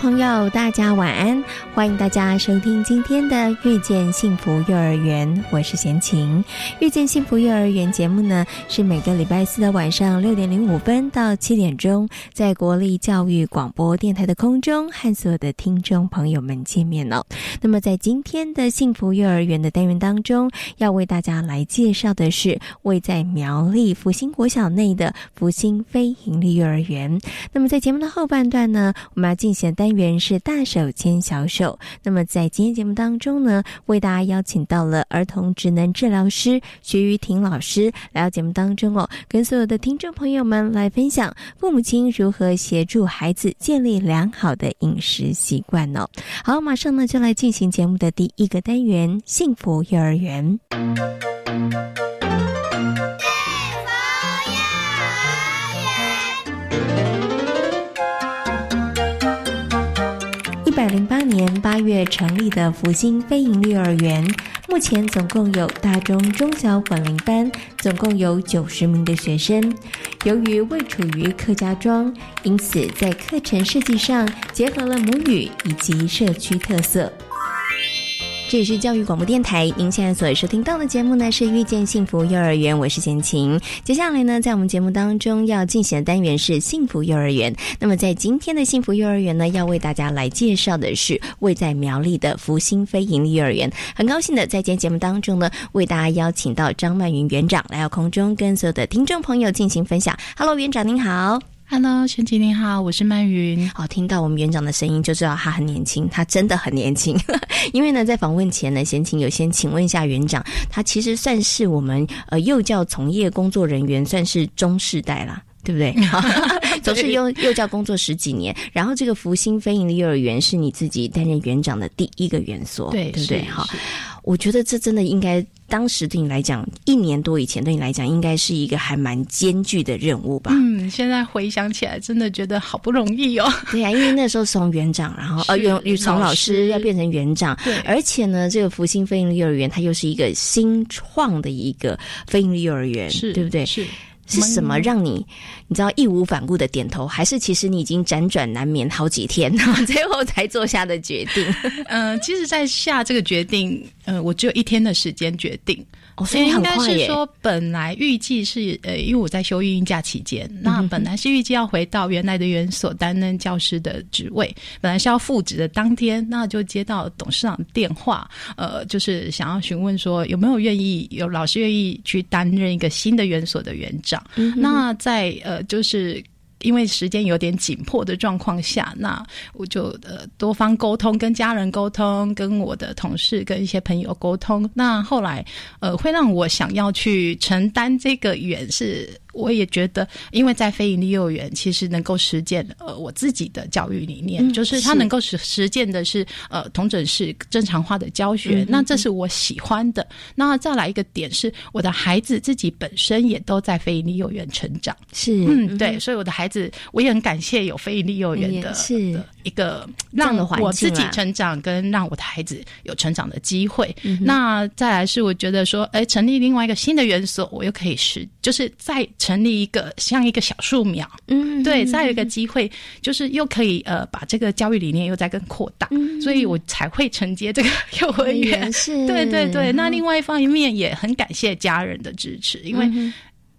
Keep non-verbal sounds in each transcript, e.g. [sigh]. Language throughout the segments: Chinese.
朋友，大家晚安！欢迎大家收听今天的《遇见幸福幼儿园》，我是贤琴。《遇见幸福幼儿园》节目呢，是每个礼拜四的晚上六点零五分到七点钟，在国立教育广播电台的空中和所有的听众朋友们见面了。那么，在今天的幸福幼儿园的单元当中，要为大家来介绍的是位在苗栗福星国小内的福星非营利幼儿园。那么，在节目的后半段呢，我们要进行的。单元是大手牵小手。那么在今天节目当中呢，为大家邀请到了儿童职能治疗师徐玉婷老师来到节目当中哦，跟所有的听众朋友们来分享父母亲如何协助孩子建立良好的饮食习惯哦。好，马上呢就来进行节目的第一个单元——幸福幼儿园。百零八年八月成立的福星非营利幼儿园，目前总共有大中中小混龄班，总共有九十名的学生。由于未处于客家庄，因此在课程设计上结合了母语以及社区特色。这也是教育广播电台，您现在所收听到的节目呢是遇见幸福幼儿园，我是贤琴。接下来呢，在我们节目当中要进行的单元是幸福幼儿园。那么在今天的幸福幼儿园呢，要为大家来介绍的是位在苗栗的福星非营利幼儿园。很高兴的在今天节目当中呢，为大家邀请到张曼云园长来到空中，跟所有的听众朋友进行分享。Hello，园长您好。[laughs] Hello，陈吉您好，我是曼云。好，听到我们园长的声音就知道他很年轻，他真的很年轻。因为呢，在访问前呢，先请有先请问一下园长，他其实算是我们呃幼教从业工作人员，算是中世代啦。对不对？[laughs] [laughs] 总是幼幼教工作十几年，然后这个福星飞营的幼儿园是你自己担任园长的第一个园所，对对不对？哈，我觉得这真的应该，当时对你来讲，一年多以前对你来讲，应该是一个还蛮艰巨的任务吧？嗯，现在回想起来，真的觉得好不容易哦。[laughs] 对呀，因为那时候从园长，然后呃，园从老师要变成园长，对，而且呢，这个福星飞鹰幼儿园它又是一个新创的一个飞鹰幼儿园，是对不对？是。是什么让你你知道义无反顾的点头，还是其实你已经辗转难眠好几天，[laughs] 最后才做下的决定？嗯，其实，在下这个决定，呃，我只有一天的时间决定。所以应该是说，本来预计是呃，因为我在休育婴假期间，那本来是预计要回到原来的园所担任教师的职位，本来是要复职的当天，那就接到董事长电话，呃，就是想要询问说有没有愿意有老师愿意去担任一个新的园所的园长。那在呃，就是因为时间有点紧迫的状况下，那我就呃多方沟通，跟家人沟通，跟我的同事跟一些朋友沟通。那后来呃，会让我想要去承担这个远是。我也觉得，因为在非营利幼儿园，其实能够实践呃我自己的教育理念，就是它能够实实践的是呃同整式正常化的教学，那这是我喜欢的。那再来一个点是，我的孩子自己本身也都在非营利幼儿园成长，是嗯对，所以我的孩子我也很感谢有非营利幼儿园的一个让我自己成长跟让我的孩子有成长的机会。那再来是我觉得说，哎，成立另外一个新的园所，我又可以实就是在。成立一个像一个小树苗，嗯，对，再有一个机会，就是又可以呃把这个教育理念又再更扩大，所以我才会承接这个幼儿园。是，[laughs] 对对对。那另外一方面也很感谢家人的支持，因为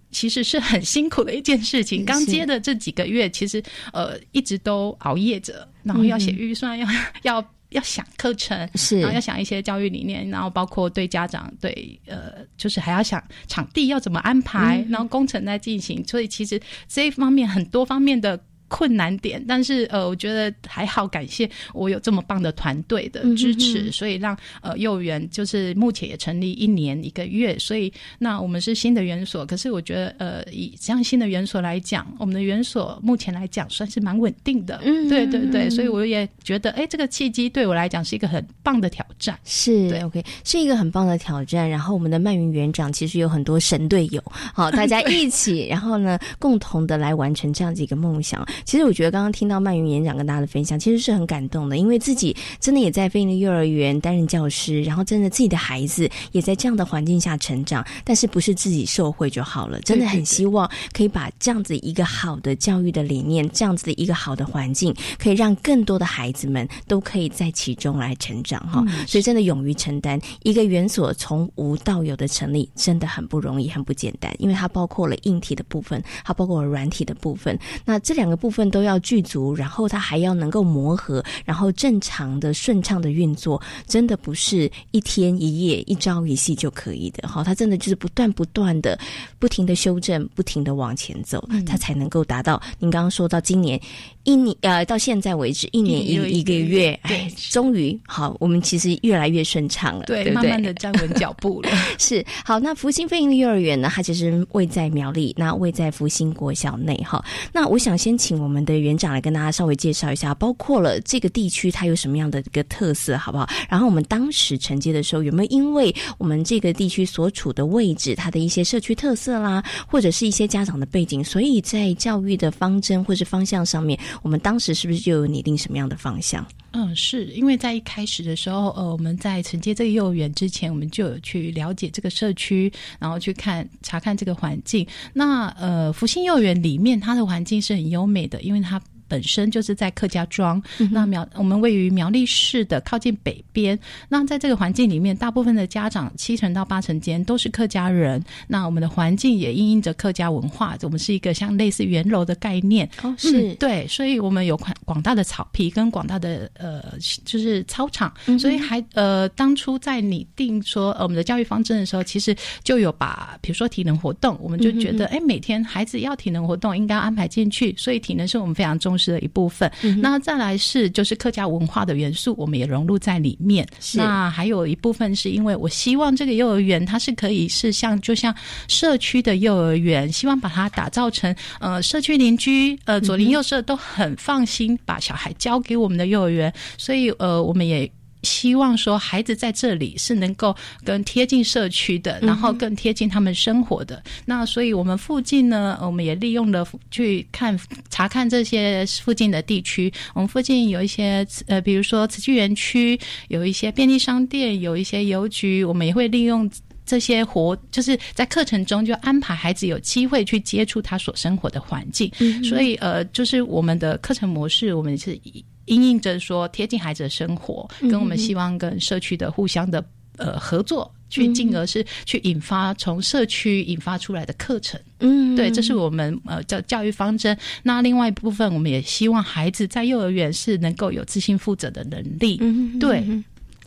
其实是很辛苦的一件事情。刚接的这几个月，其实呃一直都熬夜着，然后要写预算，要 [laughs] 要。要想课程，是，然后要想一些教育理念，然后包括对家长，对呃，就是还要想场地要怎么安排，然后工程在进行，所以其实这一方面很多方面的困难点，但是呃，我觉得还好，感谢我有这么棒的团队的支持，所以让呃幼儿园就是目前也成立一年一个月，所以那我们是新的园所，可是我觉得呃，以这样新的园所来讲，我们的园所目前来讲算是蛮稳定的，嗯，对对对，所以我也觉得哎，这个契机对我来讲是一个很棒的挑战，是对，OK，是一个很棒的挑战。然后我们的曼云园长其实有很多神队友，好，大家 [laughs] 一起，然后呢，共同的来完成这样子一个梦想。其实我觉得刚刚听到曼云演讲跟大家的分享，其实是很感动的，因为自己真的也在非营利幼儿园担任教师，然后真的自己的孩子也在这样的环境下成长，但是不是自己受惠就好了，真的很希望可以把这样子一个好的教育的理念，这样子的一个好的环境，可以让更多的孩子们都可以在其中来成长哈。所以真的勇于承担一个园所从无到有的成立，真的很不容易，很不简单，因为它包括了硬体的部分，它包括了软体的部分，那这两个部。分都要具足，然后它还要能够磨合，然后正常的、顺畅的运作，真的不是一天一夜、一朝一夕就可以的。好，它真的就是不断不断的、不停的修正，不停的往前走，它才能够达到。您刚刚说到今年一年呃，到现在为止一年一一个月，哎，终于好，我们其实越来越顺畅了，对，慢慢的站稳脚步了。[laughs] 是好，那福星飞鹰的幼儿园呢，它其实位在苗栗，那位在福星国小内哈。那我想先请。我们的园长来跟大家稍微介绍一下，包括了这个地区它有什么样的一个特色，好不好？然后我们当时承接的时候，有没有因为我们这个地区所处的位置，它的一些社区特色啦，或者是一些家长的背景，所以在教育的方针或是方向上面，我们当时是不是就有拟定什么样的方向？嗯，是因为在一开始的时候，呃，我们在承接这个幼儿园之前，我们就有去了解这个社区，然后去看查看这个环境。那呃，福星幼儿园里面，它的环境是很优美的，因为它。本身就是在客家庄，那苗我们位于苗栗市的靠近北边。那在这个环境里面，大部分的家长七成到八成间都是客家人。那我们的环境也因应着客家文化，我们是一个像类似圆楼的概念。哦，是对，所以我们有广广大的草皮跟广大的呃，就是操场。所以还呃，当初在拟定说我们的教育方针的时候，其实就有把比如说体能活动，我们就觉得哎，每天孩子要体能活动，应该安排进去。所以体能是我们非常重视。是的一部分，那再来是就是客家文化的元素，我们也融入在里面。那还有一部分是因为我希望这个幼儿园它是可以是像就像社区的幼儿园，希望把它打造成呃社区邻居呃左邻右舍都很放心把小孩交给我们的幼儿园，所以呃我们也。希望说孩子在这里是能够更贴近社区的，然后更贴近他们生活的。那所以我们附近呢，我们也利用了去看查看这些附近的地区。我们附近有一些呃，比如说慈济园区，有一些便利商店，有一些邮局，我们也会利用这些活，就是在课程中就安排孩子有机会去接触他所生活的环境。所以呃，就是我们的课程模式，我们是以。因应着说贴近孩子的生活，跟我们希望跟社区的互相的呃合作，去进而是去引发从社区引发出来的课程。嗯，对，这是我们呃教教育方针。那另外一部分，我们也希望孩子在幼儿园是能够有自信负责的能力。嗯，对，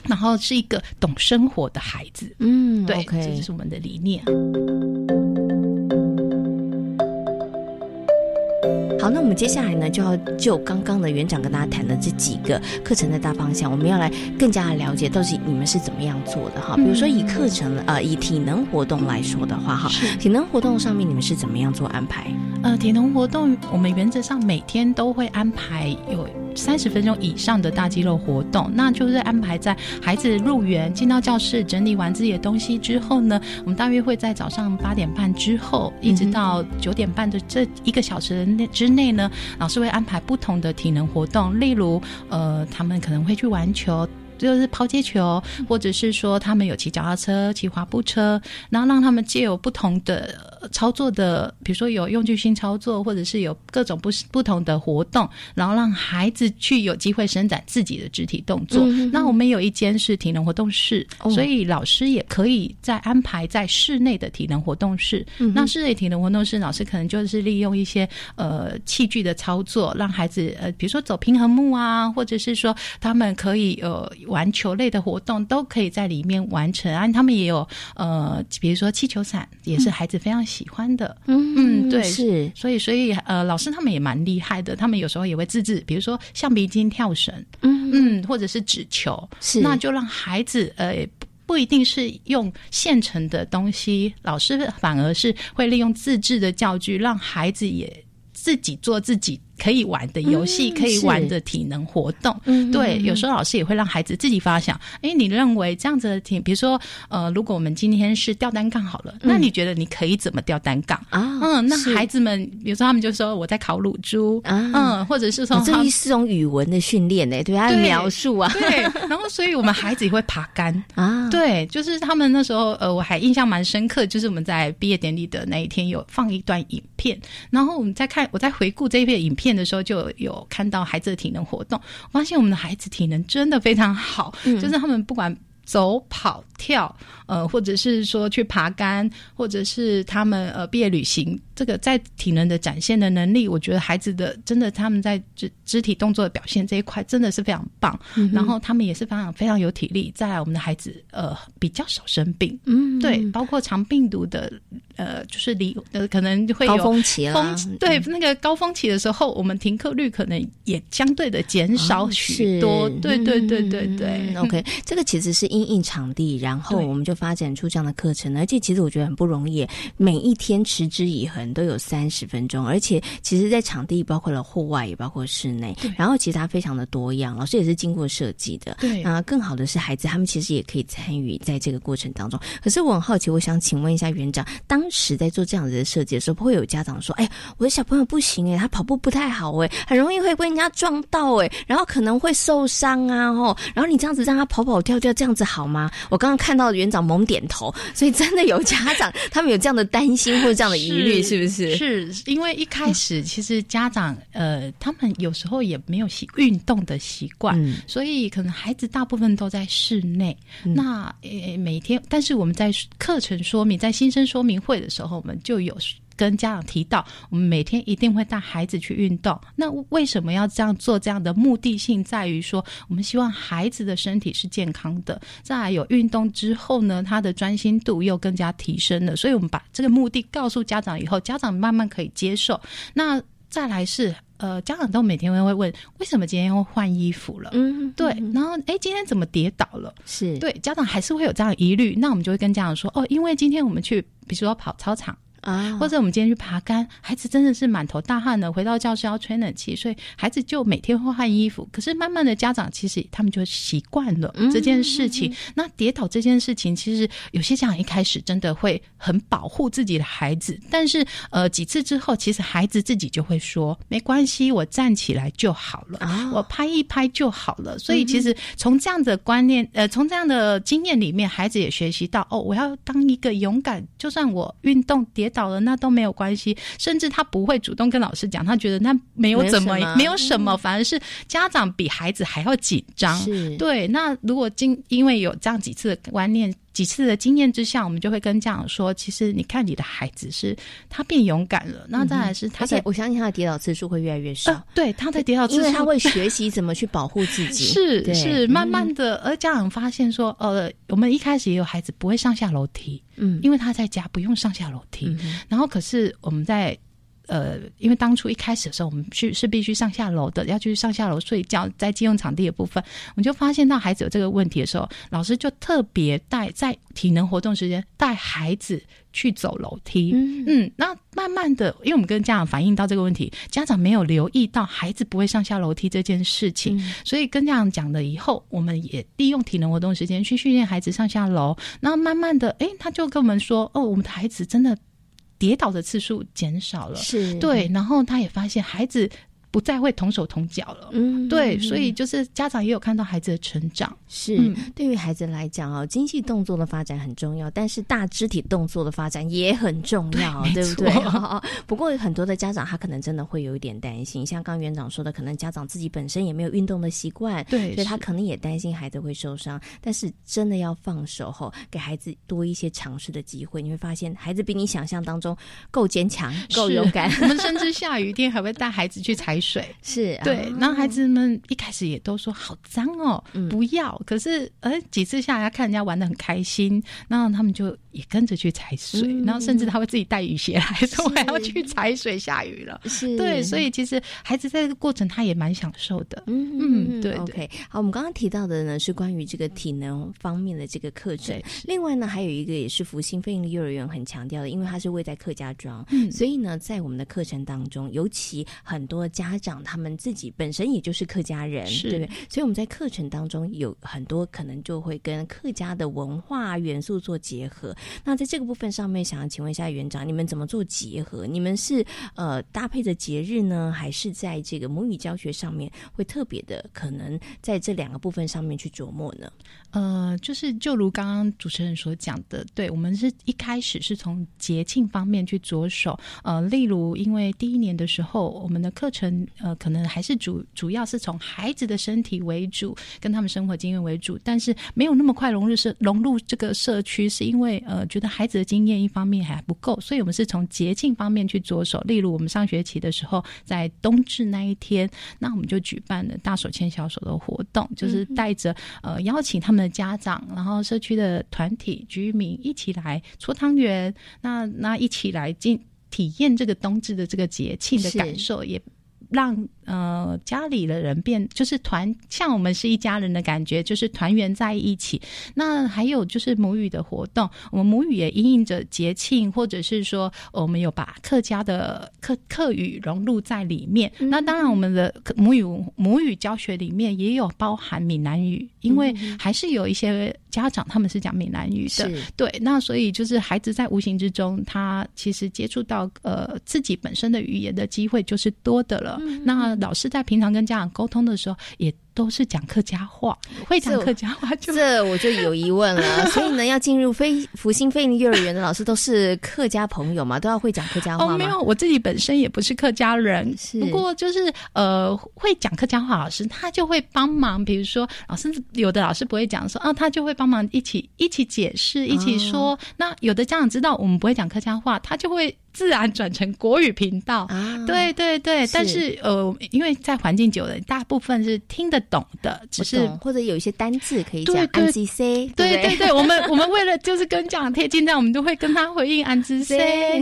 然后是一个懂生活的孩子。嗯，对，这就是我们的理念。好，那我们接下来呢，就要就刚刚的园长跟大家谈的这几个课程的大方向，我们要来更加的了解到底你们是怎么样做的哈。比如说以课程呃以体能活动来说的话哈，体能活动上面你们是怎么样做安排？呃，体能活动我们原则上每天都会安排有。三十分钟以上的大肌肉活动，那就是安排在孩子入园进到教室整理完自己的东西之后呢，我们大约会在早上八点半之后，一直到九点半的这一个小时内之内呢，老师会安排不同的体能活动，例如呃，他们可能会去玩球。就是抛接球，或者是说他们有骑脚踏车、骑滑步车，然后让他们借有不同的操作的，比如说有用具性操作，或者是有各种不不同的活动，然后让孩子去有机会伸展自己的肢体动作。那我们有一间是体能活动室，所以老师也可以在安排在室内的体能活动室。那室内体能活动室，老师可能就是利用一些呃器具的操作，让孩子呃，比如说走平衡木啊，或者是说他们可以呃。玩球类的活动都可以在里面完成啊，他们也有呃，比如说气球伞，也是孩子非常喜欢的。嗯嗯，对，是，所以所以呃，老师他们也蛮厉害的，他们有时候也会自制，比如说橡皮筋跳绳，嗯嗯，或者是纸球，是那就让孩子呃。不不一定是用现成的东西，老师反而是会利用自制的教具，让孩子也自己做自己可以玩的游戏，嗯可以玩的体能活动。嗯对，嗯有时候老师也会让孩子自己发想，哎，你认为这样子的体，比如说呃，如果我们今天是吊单杠好了，那你觉得你可以怎么吊单杠？啊，嗯，那孩子们，比如说他们就说我在烤乳猪，啊。嗯，或者是说哦这是一种语文的训练呢，对他的对描述啊，对，然后所以我们孩子也会爬杆。[laughs] 啊，对，就是他们那时候，呃，我还印象蛮深刻，就是我们在毕业典礼的那一天有放一段影片，然后我们再看，我在回顾这一片影片的时候，就有看到孩子的体能活动，我发现我们的孩子体能真的非常好，就是他们不管。走、跑、跳，呃，或者是说去爬杆，或者是他们呃毕业旅行，这个在体能的展现的能力，我觉得孩子的真的他们在肢肢体动作的表现这一块真的是非常棒。然后他们也是非常非常有体力。再来，我们的孩子呃比较少生病，嗯，对，包括长病毒的呃，就是离呃可能会有高峰期啦。峰对那个高峰期的时候，我们停课率可能也相对的减少许多。是对对对对对、嗯 OK，这个其实是因应场地，然后我们就发展出这样的课程，而且其实我觉得很不容易，每一天持之以恒都有三十分钟，而且其实，在场地包括了户外，也包括室内，然后其实它非常的多样，老师也是经过设计的。对那更好的是孩子他们其实也可以参与在这个过程当中。可是我很好奇，我想请问一下园长，当时在做这样子的设计的时候，不会有家长说：“哎，我的小朋友不行哎，他跑步不太好哎，很容易会被人家撞到哎，然后可能会受伤啊哦，然后你这样子让他跑跑跳跳，这样子好吗？”我刚刚看到园长猛点头，[laughs] 所以真的有家长 [laughs] 他们有这样的担心或者这样的疑虑，是不是？是因为一开始其实家长呃，他们有时候也没有习运动的习惯，嗯所以可能孩子大部分都在室内。那呃每天，但是我们在课程说明，在新生说明会的时候，我们就有。跟家长提到，我们每天一定会带孩子去运动。那为什么要这样做？这样的目的性在于说，我们希望孩子的身体是健康的。再来有运动之后呢，他的专心度又更加提升了。所以我们把这个目的告诉家长以后，家长慢慢可以接受。那再来是呃，家长都每天会问，为什么今天会换衣服了？嗯，对，然后哎，今天怎么跌倒了？是对，家长还是会有这样疑虑。那我们就会跟家长说，哦，因为今天我们去，比如说跑操场。啊，或者我们今天去爬杆，孩子真的是满头大汗的，回到教室要吹冷气，所以孩子就每天会换衣服。可是慢慢的，家长其实他们就习惯了这件事情。那跌倒这件事情，其实有些家长一开始真的会很保护自己的孩子，但是呃几次之后，其实孩子自己就会说没关系，我站起来就好了，啊我拍一拍就好了。所以其实从这样的观念，呃，从这样的经验里面，孩子也学习到哦，我要当一个勇敢，就算我运动跌倒了，那都没有关系。甚至他不会主动跟老师讲，他觉得那没有怎么没有什么反而是家长比孩子还要紧张。对，那如果今因为有这样几次的观念。几次的经验之下，我们就会跟家长说，其实你看你的孩子是他变勇敢了，那再来是他在而且我相信他的跌倒次数会越来越少呃，，对他在跌倒之因为后他会学习怎么去保护自己。对 [laughs] 是是，慢嗯慢的，而家长发现说，呃，我们一开始也有孩子不会上下楼梯，嗯因为他在家不用上下楼梯，嗯然后可是我们在。呃，因为当初一开始的时候，我们去是必须上下楼的，要去上下楼睡觉，在借用场地的部分，我们就发现到孩子有这个问题的时候，老师就特别带在体能活动时间带孩子去走楼梯。嗯嗯，那慢慢的，因为我们跟家长反映到这个问题，家长没有留意到孩子不会上下楼梯这件事情，所以跟家长讲了以后，我们也利用体能活动时间去训练孩子上下楼。那慢慢的，诶，他就跟我们说，哦，我们的孩子真的跌倒的次数减少了，是，对，然后他也发现孩子不再会同手同脚了。嗯，对，所以就是家长也有看到孩子的成长，是、嗯对于孩子来讲哦，精细动作的发展很重要，但是大肢体动作的发展也很重要，对对不对？[laughs] 不过很多的家长他可能真的会有一点担心，像刚园长说的，可能家长自己本身也没有运动的习惯，对所以他可能也担心孩子会受伤。但是真的要放手后，给孩子多一些尝试的机会，你会发现孩子比你想象当中够坚强、够勇敢。我们甚至下雨天还会带孩子去踩水，是对。然后孩子们一开始也都说好脏哦，不要。可是呃几次下来看人家玩的很开心，然后他们就也跟着去踩水，然后甚至他会自己带雨鞋来说我要去踩水，下雨了。[laughs] 是对，所以其实孩子在这个过程他也蛮享受的。嗯嗯，对。OK，好，我们刚刚提到的呢是关于这个体能方面的这个课程。另外呢，还有一个也是福星飞鹰幼儿园很强调的，因为它是位在客家庄，所以呢，在我们的课程当中，尤其很多家长他们自己本身也就是客家人，对不对？所以我们在课程当中有很多可能就会跟客家的文化元素做结合。那在这个部分上面，想要请问一下园长，你们怎么做结合？你们是呃搭配着节日呢，还是在这个母语教学上面会特别的可能在这两个部分上面去琢磨呢？呃，就是就如刚刚主持人所讲的，对我们是一开始是从节庆方面去着手。呃，例如，因为第一年的时候，我们的课程呃，可能还是主主要是从孩子的身体为主，跟他们生活经验为主，但是没有那么快融入社融入这个社区，是因为呃，觉得孩子的经验一方面还不够，所以我们是从节庆方面去着手。例如，我们上学期的时候，在冬至那一天，那我们就举办了大手牵小手的活动，就是带着呃邀请他们的。家长，然后社区的团体居民一起来搓汤圆，那那一起来进体验这个冬至的这个节庆的感受，也让。呃，家里的人变就是团，像我们是一家人的感觉，就是团圆在一起。那还有就是母语的活动，我们母语也因应着节庆，或者是说我们有把客家的客客语融入在里面。那当然，我们的母语母语教学里面也有包含闽南语，因为还是有一些家长他们是讲闽南语的。对，那所以就是孩子在无形之中，他其实接触到呃自己本身的语言的机会就是多的了。那老师在平常跟家长沟通的时候，也。都是讲客家话，会讲客家话，这我就有疑问了。[laughs] 所以呢，要进入非福星飞鹰幼儿园的老师都是客家朋友嘛，都要会讲客家话吗？哦，没有，我自己本身也不是客家人，不过就是呃，会讲客家话老师他就会帮忙。比如说，老师有的老师不会讲，说啊，他就会帮忙一起一起解释，一起说。那有的家长知道我们不会讲客家话，他就会自然转成国语频道。啊对对对，但是呃，因为在环境久了，大部分是听得。懂的，只是或者有一些单字可以讲安吉 C，对对对，[laughs] 我们我们为了就是跟家长贴近，这样我们都会跟他回应安之 C，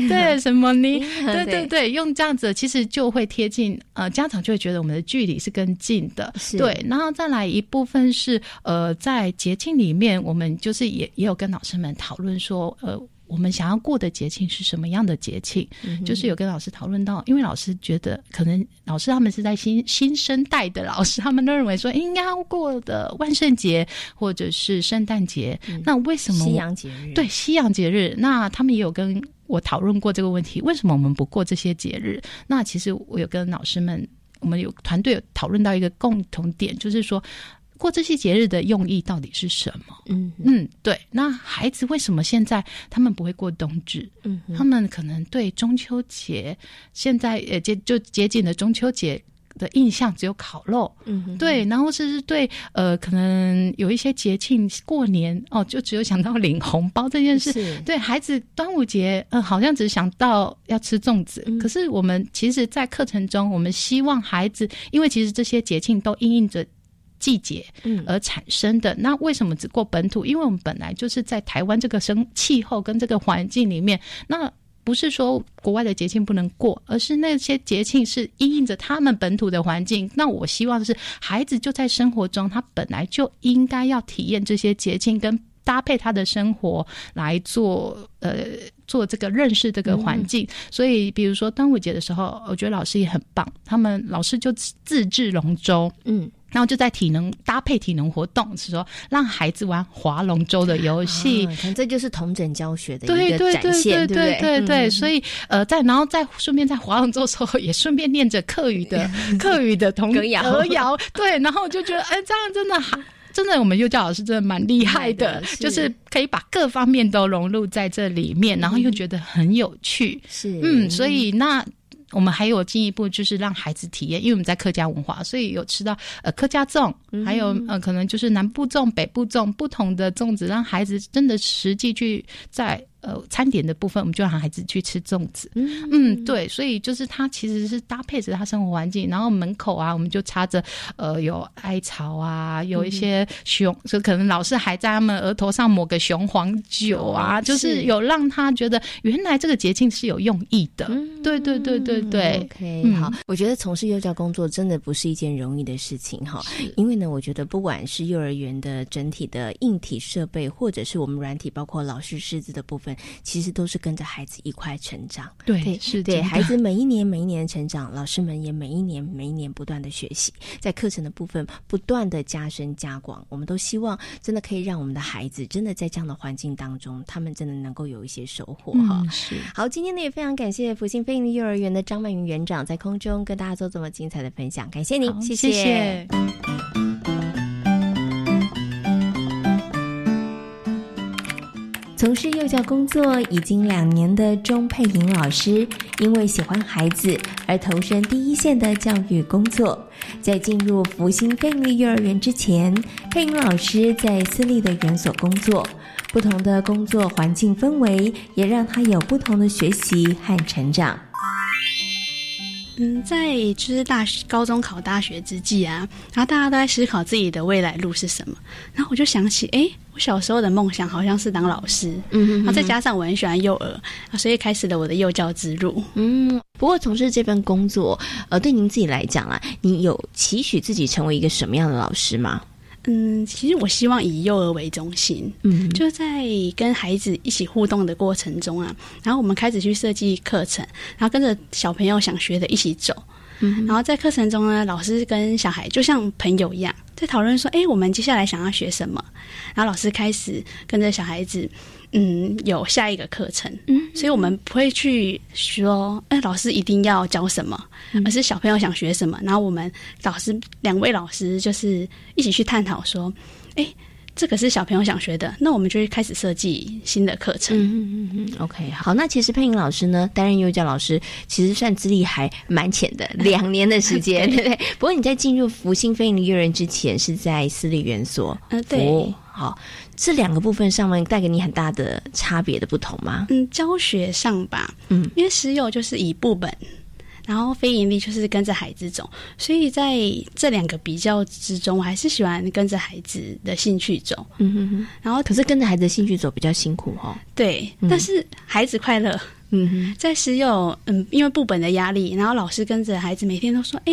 对什么呢？[laughs] 对对对，用这样子其实就会贴近，呃，家长就会觉得我们的距离是更近的，对。然后再来一部分是，呃，在节庆里面，我们就是也也有跟老师们讨论说，呃。我们想要过的节庆是什么样的节庆？就是有跟老师讨论到，因为老师觉得可能老师他们是在新新生代的老师，他们都认为说应该要过的万圣节或者是圣诞节。那为什么西洋节日？对西洋节日，那他们也有跟我讨论过这个问题，为什么我们不过这些节日？那其实我有跟老师们，我们有团队有讨论到一个共同点，就是说。过这些节日的用意到底是什么？嗯嗯，对。那孩子为什么现在他们不会过冬至？嗯，他们可能对中秋节现在呃接就接近的中秋节的印象只有烤肉。嗯，对。然后是对呃，可能有一些节庆过年哦，就只有想到领红包这件事。对孩子，端午节呃，好像只想到要吃粽子。可是我们其实，在课程中，我们希望孩子，因为其实这些节庆都应应着。季节而产生的那为什么只过本土？因为我们本来就是在台湾这个生气候跟这个环境里面，那不是说国外的节庆不能过，而是那些节庆是因应着他们本土的环境。那我希望是孩子就在生活中，他本来就应该要体验这些节庆，跟搭配他的生活来做呃做这个认识这个环境。所以，比如说端午节的时候，我觉得老师也很棒，他们老师就自制龙舟，嗯。然后就在体能搭配体能活动，是说让孩子玩划龙舟的游戏，这就是同整教学的一个展现，对对对对。所以呃，在然后再顺便在划龙舟的时候，也顺便念着课语的 [laughs] 课语的童歌谣，歌谣。对，然后就觉得哎，这样真的好，真的我们幼教老师真的蛮厉害的，就是可以把各方面都融入在这里面，然后又觉得很有趣。是嗯，所以那。我们还有进一步，就是让孩子体验，因为我们在客家文化，所以有吃到呃客家粽，还有呃可能就是南部粽、北部粽不同的粽子，让孩子真的实际去在呃餐点的部分，我们就让孩子去吃粽子。嗯，对，所以就是他其实是搭配着他生活环境，然后门口啊，我们就插着呃有艾草啊，有一些熊，就可能老师还在他们额头上抹个雄黄酒啊，就是有让他觉得原来这个节庆是有用意的。对对对对对，OK，好，我觉得从事幼教工作真的不是一件容易的事情哈，因为呢，我觉得不管是幼儿园的整体的硬体设备，或者是我们软体，包括老师师资的部分，其实都是跟着孩子一块成长。对，是对孩子每一年每一年的成长，老师们也每一年每一年不断的学习，在课程的部分不断的加深加广。我们都希望真的可以让我们的孩子真的在这样的环境当中，他们真的能够有一些收获哈。是好，今天呢也非常感谢福星飞鹰幼儿园的张曼云园长在空中跟大家做这么精彩的分享，感谢您，谢谢。从事幼教工作已经两年的钟佩莹老师，因为喜欢孩子而投身第一线的教育工作。在进入福星飞利幼儿园之前，佩莹老师在私立的园所工作，不同的工作环境氛围也让她有不同的学习和成长。嗯，在就是大学、高中考大学之际啊，然后大家都在思考自己的未来路是什么，然后我就想起，哎，我小时候的梦想好像是当老师，嗯，然后再加上我很喜欢幼儿，啊，所以开始了我的幼教之路。嗯，不过从事这份工作，呃，对您自己来讲啊，你有期许自己成为一个什么样的老师吗？嗯，其实我希望以幼儿为中心，嗯，就在跟孩子一起互动的过程中啊，然后我们开始去设计课程，然后跟着小朋友想学的一起走，嗯，然后在课程中呢，老师跟小孩就像朋友一样，在讨论说，哎，我们接下来想要学什么，然后老师开始跟着小孩子。嗯，有下一个课程，嗯，所以我们不会去说，哎，老师一定要教什么，而是小朋友想学什么，然后我们老师两位老师就是一起去探讨说，哎，这个是小朋友想学的，那我们就会开始设计新的课程。嗯嗯嗯，OK，好，那其实佩莹老师呢，担任幼教老师，其实算资历还蛮浅的，两年的时间，[laughs] 对不对？不过你在进入福星飞鹰幼儿园之前，是在私立园所，嗯，对，好。这两个部分上面带给你很大的差别的不同吗？嗯，教学上吧，嗯，因为实有就是以部本，然后非盈利就是跟着孩子走，所以在这两个比较之中，我还是喜欢跟着孩子的兴趣走。嗯哼哼，然后可是跟着孩子的兴趣走比较辛苦哈。对，但是孩子快乐。嗯哼，在实有嗯，因为部本的压力，然后老师跟着孩子每天都说，哎。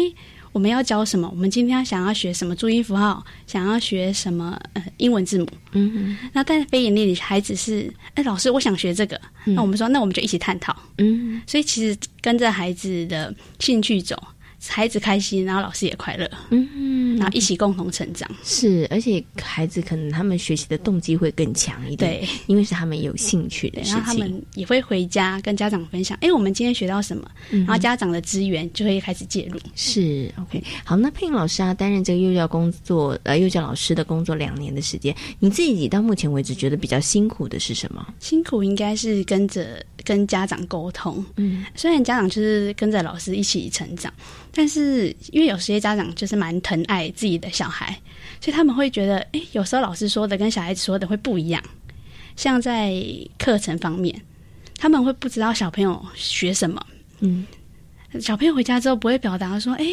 我们要教什么？我们今天想要学什么注音符号？想要学什么呃英文字母？嗯哼。那但非盈利里孩子是，哎，老师，我想学这个。那我们说，那我们就一起探讨。嗯。所以其实跟着孩子的兴趣走。孩子开心，然后老师也快乐，嗯，然后一起共同成长。是，而且孩子可能他们学习的动机会更强一点，对，因为是他们有兴趣的事情。然后他们也会回家跟家长分享，哎，我们今天学到什么？然后家长的资源就会开始介入。是，OK，好，那佩颖老师啊，担任这个幼教工作，呃，幼教老师的工作两年的时间，你自己到目前为止觉得比较辛苦的是什么？辛苦应该是跟着跟家长沟通，嗯，虽然家长就是跟着老师一起成长。但是，因为有些家长就是蛮疼爱自己的小孩，所以他们会觉得，哎，有时候老师说的跟小孩子说的会不一样。像在课程方面，他们会不知道小朋友学什么。嗯，小朋友回家之后不会表达说，哎，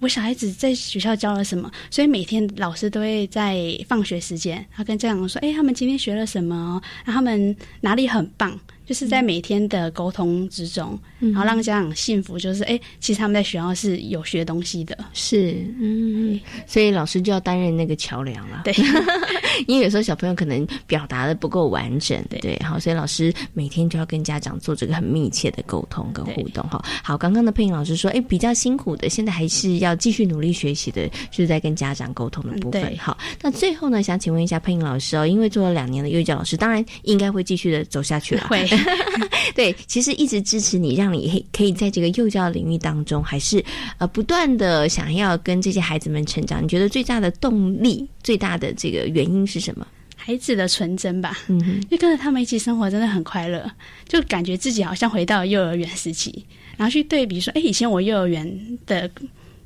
我小孩子在学校教了什么。所以每天老师都会在放学时间，他跟家长说，哎，他们今天学了什么？然后他们哪里很棒？就是在每天的沟通之中，然后让家长幸福。就是哎，其实他们在学校是有学东西的，是嗯，所以老师就要担任那个桥梁了。对，[laughs] 因为有时候小朋友可能表达的不够完整，对，好，所以老师每天就要跟家长做这个很密切的沟通跟互动。哈，好，刚刚的配音老师说，哎，比较辛苦的，现在还是要继续努力学习的，就是在跟家长沟通的部分。好，那最后呢，想请问一下配音老师哦，因为做了两年的幼教老师，当然应该会继续的走下去了。会。[laughs] 对，其实一直支持你，让你可以在这个幼教领域当中，还是呃不断的想要跟这些孩子们成长。你觉得最大的动力、最大的这个原因是什么？孩子的纯真吧，嗯，因为跟着他们一起生活，真的很快乐，就感觉自己好像回到幼儿园时期，然后去对比说，哎，以前我幼儿园的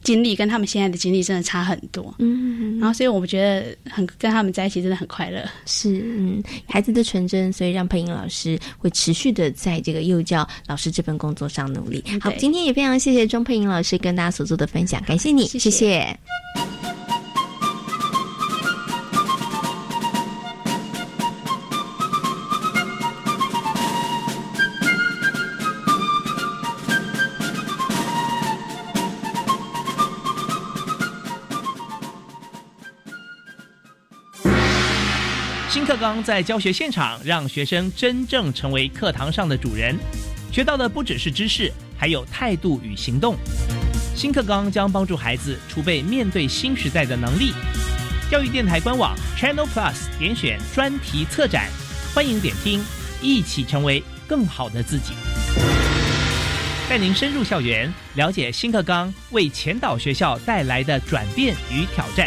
经历跟他们现在的经历真的差很多。嗯，然后所以我们觉得很跟他们在一起真的很快乐。是，嗯，孩子的纯真，所以让配音老师会持续的在这个幼教老师这份工作上努力。好，今天也非常谢谢钟佩莹老师跟大家所做的分享，感谢你，谢谢。纲在教学现场，让学生真正成为课堂上的主人，学到的不只是知识，还有态度与行动。新课纲将帮助孩子储备面对新时代的能力。教育电台官网 Channel Plus 点选专题策展，欢迎点听，一起成为更好的自己。带您深入校园，了解新课纲为前导学校带来的转变与挑战。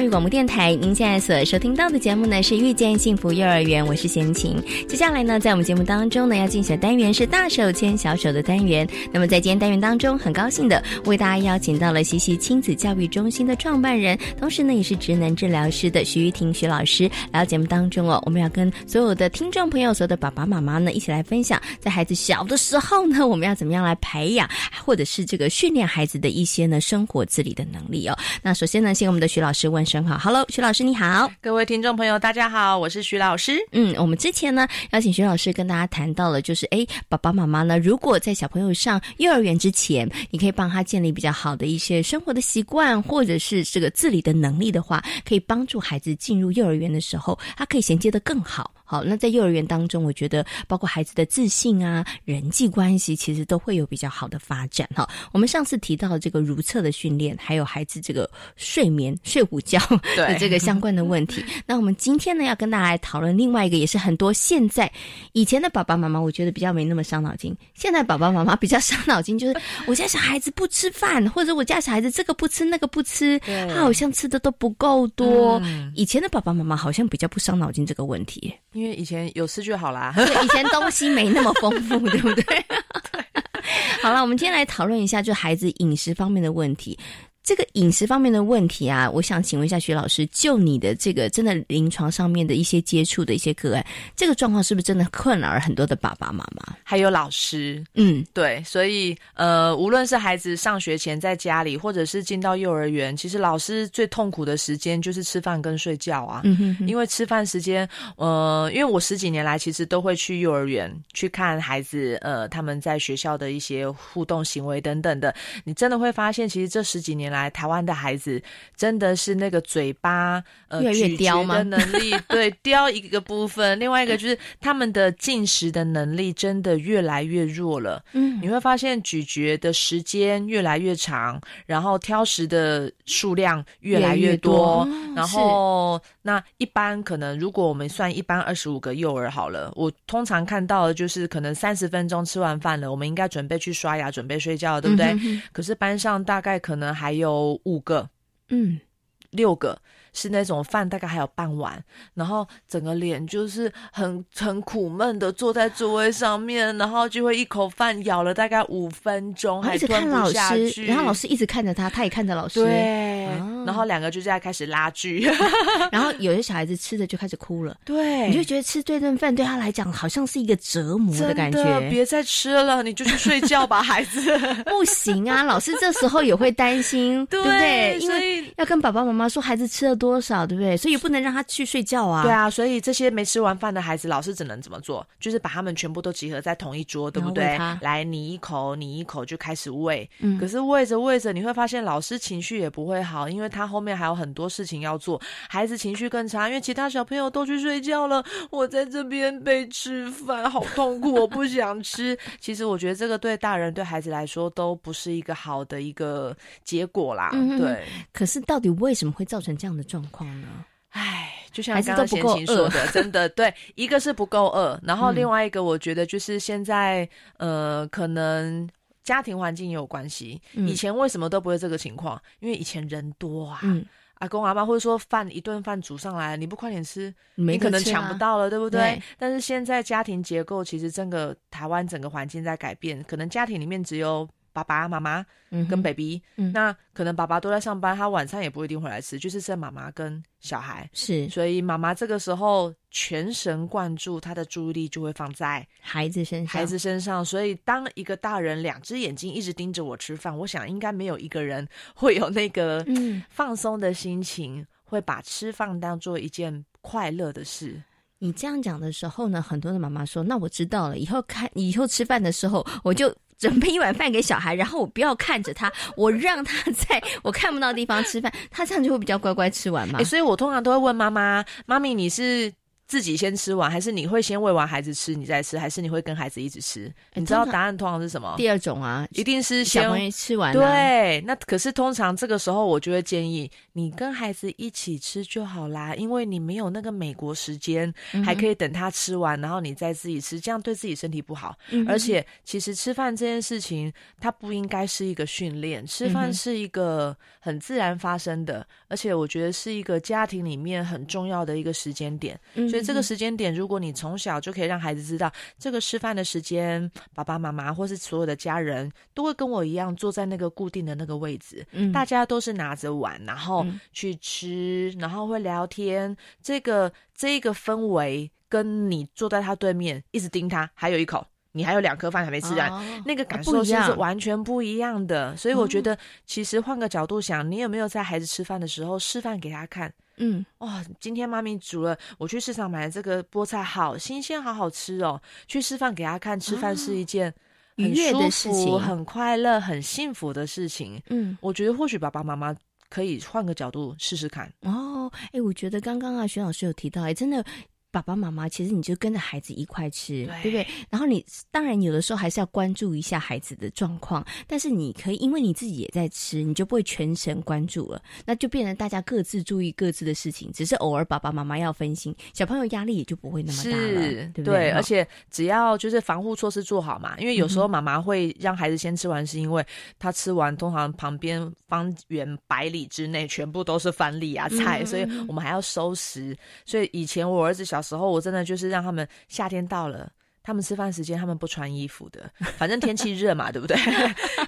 教育广播电台，您现在所收听到的节目呢是遇见幸福幼儿园，我是贤琴。接下来呢，在我们节目当中呢，要进行的单元是大手牵小手的单元。那么在今天单元当中，很高兴的为大家邀请到了西西亲子教育中心的创办人，同时呢也是职能治疗师的徐玉婷徐老师来到节目当中哦。我们要跟所有的听众朋友、所有的爸爸妈妈呢一起来分享，在孩子小的时候呢，我们要怎么样来培养或者是这个训练孩子的一些呢生活自理的能力哦。那首先呢，先我们的徐老师。问声好，Hello，徐老师你好，各位听众朋友大家好，我是徐老师。嗯，我们之前呢邀请徐老师跟大家谈到了，就是哎，爸爸妈妈呢，如果在小朋友上幼儿园之前，你可以帮他建立比较好的一些生活的习惯，或者是这个自理的能力的话，可以帮助孩子进入幼儿园的时候，他可以衔接的更好。好，那在幼儿园当中，我觉得包括孩子的自信啊、人际关系，其实都会有比较好的发展。哈，我们上次提到这个如厕的训练，还有孩子这个睡眠、[laughs] 睡午觉的这个相关的问题。[laughs] 那我们今天呢，要跟大家来讨论另外一个，也是很多现在以前的爸爸妈妈，我觉得比较没那么伤脑筋。现在爸爸妈妈比较伤脑筋，就是我家小孩子不吃饭，或者我家小孩子这个不吃那个不吃，他好像吃的都不够多。以前的爸爸妈妈好像比较不伤脑筋这个问题。因为以前有吃就好啦，以前东西没那么丰富，[laughs] 对不对？[laughs] 好了，我们今天来讨论一下，就孩子饮食方面的问题。这个饮食方面的问题啊，我想请问一下徐老师，就你的这个真的临床上面的一些接触的一些个案，这个状况是不是真的困扰了很多的爸爸妈妈，还有老师？嗯，对，所以呃，无论是孩子上学前在家里，或者是进到幼儿园，其实老师最痛苦的时间就是吃饭跟睡觉啊。嗯哼，因为吃饭时间，呃，因为我十几年来其实都会去幼儿园去看孩子，呃，他们在学校的一些互动行为等等的，你真的会发现，其实这十几年。年来台湾的孩子真的是那个嘴巴呃越来越刁吗？的能力，[laughs] 对刁一个部分，另外一个就是他们的进食的能力真的越来越弱了。嗯，你会发现咀嚼的时间越来越长，然后挑食的数量越来越多，越越多。然后那一般可能如果我们算一般二十五个幼儿好了，我通常看到的就是可能三十分钟吃完饭了，我们应该准备去刷牙，准备睡觉了，对不对？嗯哼哼。可是班上大概可能还有五个、嗯，六个。是那种饭大概还有半碗，然后整个脸就是很很苦闷的坐在座位上面，然后就会一口饭咬了大概五分钟，还然后一直看吞不老师，下去。然后老师一直看着他，他也看着老师，对，哦然后两个就在开始拉锯，[laughs] 然后有些小孩子吃的就开始哭了，对你就觉得吃这顿饭对他来讲好像是一个折磨的感觉，别再吃了，你就去睡觉吧，孩子。[laughs] 不行啊，老师这时候也会担心，[laughs] 对不对？因为要跟爸爸妈妈说孩子吃了多少，对不对？所以不能让他去睡觉啊。对，啊，所以这些没吃完饭的孩子，老师只能怎么做？就是把他们全部都集合在同一桌，对不对？来，你一口，你一口，就开始喂。嗯可是喂着喂着，你会发现老师情绪也不会好，因为他后面还有很多事情要做，孩子情绪更差，因为其他小朋友都去睡觉了，我在这边被吃饭，好痛苦，我不想吃。[laughs] 其实我觉得这个对大人对孩子来说都不是一个好的一个结果啦。嗯对。可是到底为什么会造成这样的状况呢？唉，就像刚刚贤琴说的，真的对，一个是不够饿，然后嗯另外一个我觉得就是现在呃，可能家庭环境也有关系。嗯以前为什么都不会这个情况？因为以前人多啊。嗯，阿公阿妈或者说饭一顿饭煮上来，你不快点吃，你可能抢不到了，对不对？对但是现在家庭结构其实整个台湾整个环境在改变，可能家庭里面只有爸爸妈妈跟嗯跟 baby，、嗯那可能爸爸都在上班，他晚上也不一定回来吃，就是剩妈妈跟小孩。是所以妈妈这个时候全神贯注，她的注意力就会放在孩子身上，孩子身上。所以当一个大人两只眼睛一直盯着我吃饭，我想应该没有一个人会有那个嗯放松的心情，会把吃饭当做一件快乐的事。你这样讲的时候呢，很多的妈妈说：“那我知道了，以后看以后吃饭的时候，我就准备一碗饭给小孩，然后我不要看着他，我让他 [laughs] 在我看不到的地方吃饭，他这样就会比较乖乖吃完嘛。哎、所以我通常都会问妈妈：“妈咪，你是自己先吃完，还是你会先喂完孩子吃，你再吃，还是你会跟孩子一起吃？”你知道答案通常是什么？第二种啊，一定是先小朋友吃完、啊，对，那可是通常这个时候，我就会建议你跟孩子一起吃就好啦，因为你没有那个美国时间，嗯还可以等他吃完，然后你再自己吃，这样对自己身体不好。嗯而且，其实吃饭这件事情，它不应该是一个训练，吃饭是一个很自然发生的，而且我觉得是一个家庭里面很重要的一个时间点。嗯所以这个时间点，如果你从小就可以让孩子知道，这个吃饭的时间，爸爸妈妈或是所有的家人都会跟我一样坐在那个固定的那个位置，嗯大家都是拿着碗，然后嗯去吃，然后会聊天，这个这个氛围跟你坐在他对面一直盯他，还有一口。你还有两颗饭还没吃完，哦那个啊感受是完全不一样的。所以我觉哦得，其实换个角度想，你有没有在孩子吃饭的时候示范给他看？嗯，哇，今天妈咪煮了，我去市场买的这个菠菜，好新鲜，好好吃哦。去示范给他看，吃饭是一件很愉悦的舒服事情很快乐、很幸福的事情。嗯，我觉得或许爸爸妈妈可以换个角度试试看。哦，哎，我觉得刚刚啊，徐老师有提到，哎，真的。爸爸妈妈其实你就跟着孩子一块吃，对不对？然后你当然有的时候还是要关注一下孩子的状况，但是你可以因为你自己也在吃，你就不会全神关注了，那就变成大家各自注意各自的事情，只是偶尔爸爸妈妈要分心，小朋友压力也就不会那么大对不对？而且只要就是防护措施做好嘛，因为有时候妈妈会让孩子先吃完，是因为他吃完通常旁边方圆百里之内全部都是饭粒啊菜，嗯所以我们还要收拾。所以以前我儿子小时候，我真的就是让他们夏天到了。他们吃饭时间，他们不穿衣服的，反正天气热嘛，[laughs] 对不对？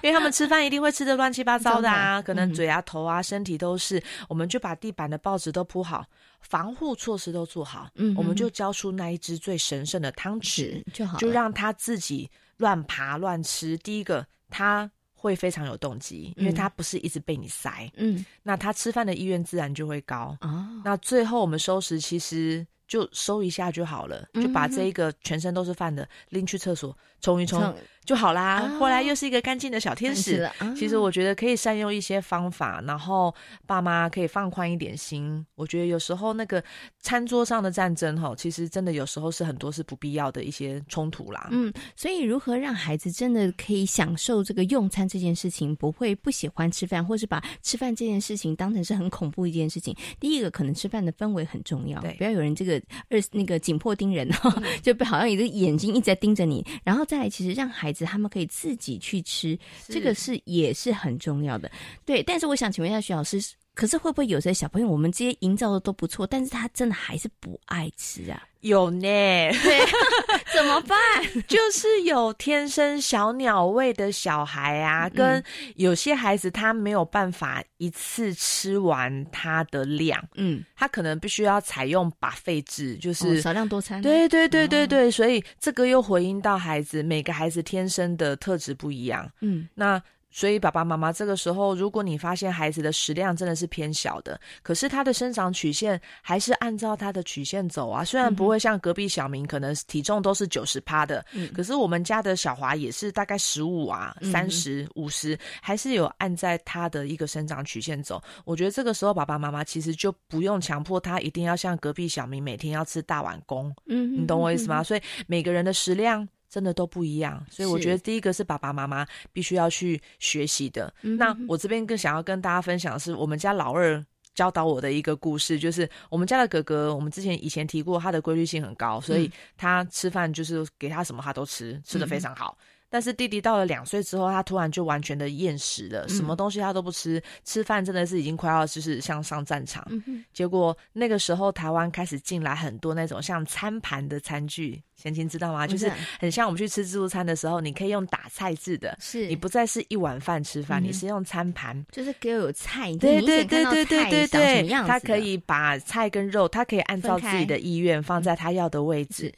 因为他们吃饭一定会吃的乱七八糟的啊，可能嘴啊、头啊、身体都是，我们就把地板的报纸都铺好，防护措施都做好，嗯我们就交出那一只最神圣的汤匙就好就让他自己乱爬乱吃。第一个，他会非常有动机，因为嗯他不是一直被你塞，嗯，那他吃饭的意愿自然就会高。哦，那最后我们收拾，其实就收一下就好了，就把这一个全身都是饭的拎去厕所冲一冲就好啦。后来又是一个干净的小天使。其实我觉得可以善用一些方法，然后爸妈可以放宽一点心。我觉得有时候那个餐桌上的战争哈，其实真的有时候是很多是不必要的一些冲突啦。嗯，所以如何让孩子真的可以享受这个用餐这件事情，不会不喜欢吃饭，或是把吃饭这件事情当成是很恐怖一件事情。第一个可能吃饭的氛围很重要，不要有人这个。二那个紧迫盯人哈，[laughs] 就被好像一个眼睛一直在盯着你，然后再来，其实让孩子他们可以自己去吃，这个是也是很重要的。对，但是我想请问一下徐老师，可是会不会有些小朋友，我们这些营造的都不错，但是他真的还是不爱吃啊？有呢，对，[laughs] 怎么办？[laughs] 就是有天生小鸟胃的小孩啊，跟有些孩子他没有办法一次吃完他的量，嗯，他可能必须要采用把费制，就是少量多餐。对对对对对，所以这个又回应到孩子每个孩子天生的特质不一样，嗯，那。所以爸爸妈妈这个时候，如果你发现孩子的食量真的是偏小的，可是他的生长曲线还是按照他的曲线走啊，虽然不会像隔壁小明可能体重都是九十趴的，可是我们家的小华也是大概十五啊、三十五十，还是有按在他的一个生长曲线走。我觉得这个时候爸爸妈妈其实就不用强迫他一定要像隔壁小明每天要吃大碗公，嗯，你懂我意思吗？所以每个人的食量。真的都不一样，所以我觉得第一个是爸爸妈妈必须要去学习的。那我这边更想要跟大家分享的是，我们家老二教导我的一个故事，就是我们家的哥哥，我们之前以前提过，他的规律性很高，所以他吃饭就是给他什么他都吃，吃的非常好。但是弟弟到了两岁之后，他突然就完全的厌食了，什么东西他都不吃，吃饭真的是已经快要就是像上战场。结果那个时候台湾开始进来很多那种像餐盘的餐具，贤琴知道吗？就是很像我们去吃自助餐的时候，你可以用打菜制的，是你不再是一碗饭吃饭，你是用餐盘，就是给我有菜，对对对对对对对，他可以把菜跟肉，他可以按照自己的意愿放在他要的位置。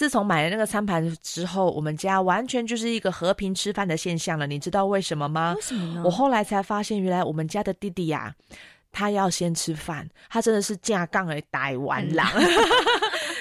自从买了那个餐盘之后，我们家完全就是一个和平吃饭的现象了。你知道为什么吗？为什么呢？我后来才发现，原来我们家的弟弟呀，他要先吃饭，他真的是架杠而逮完了。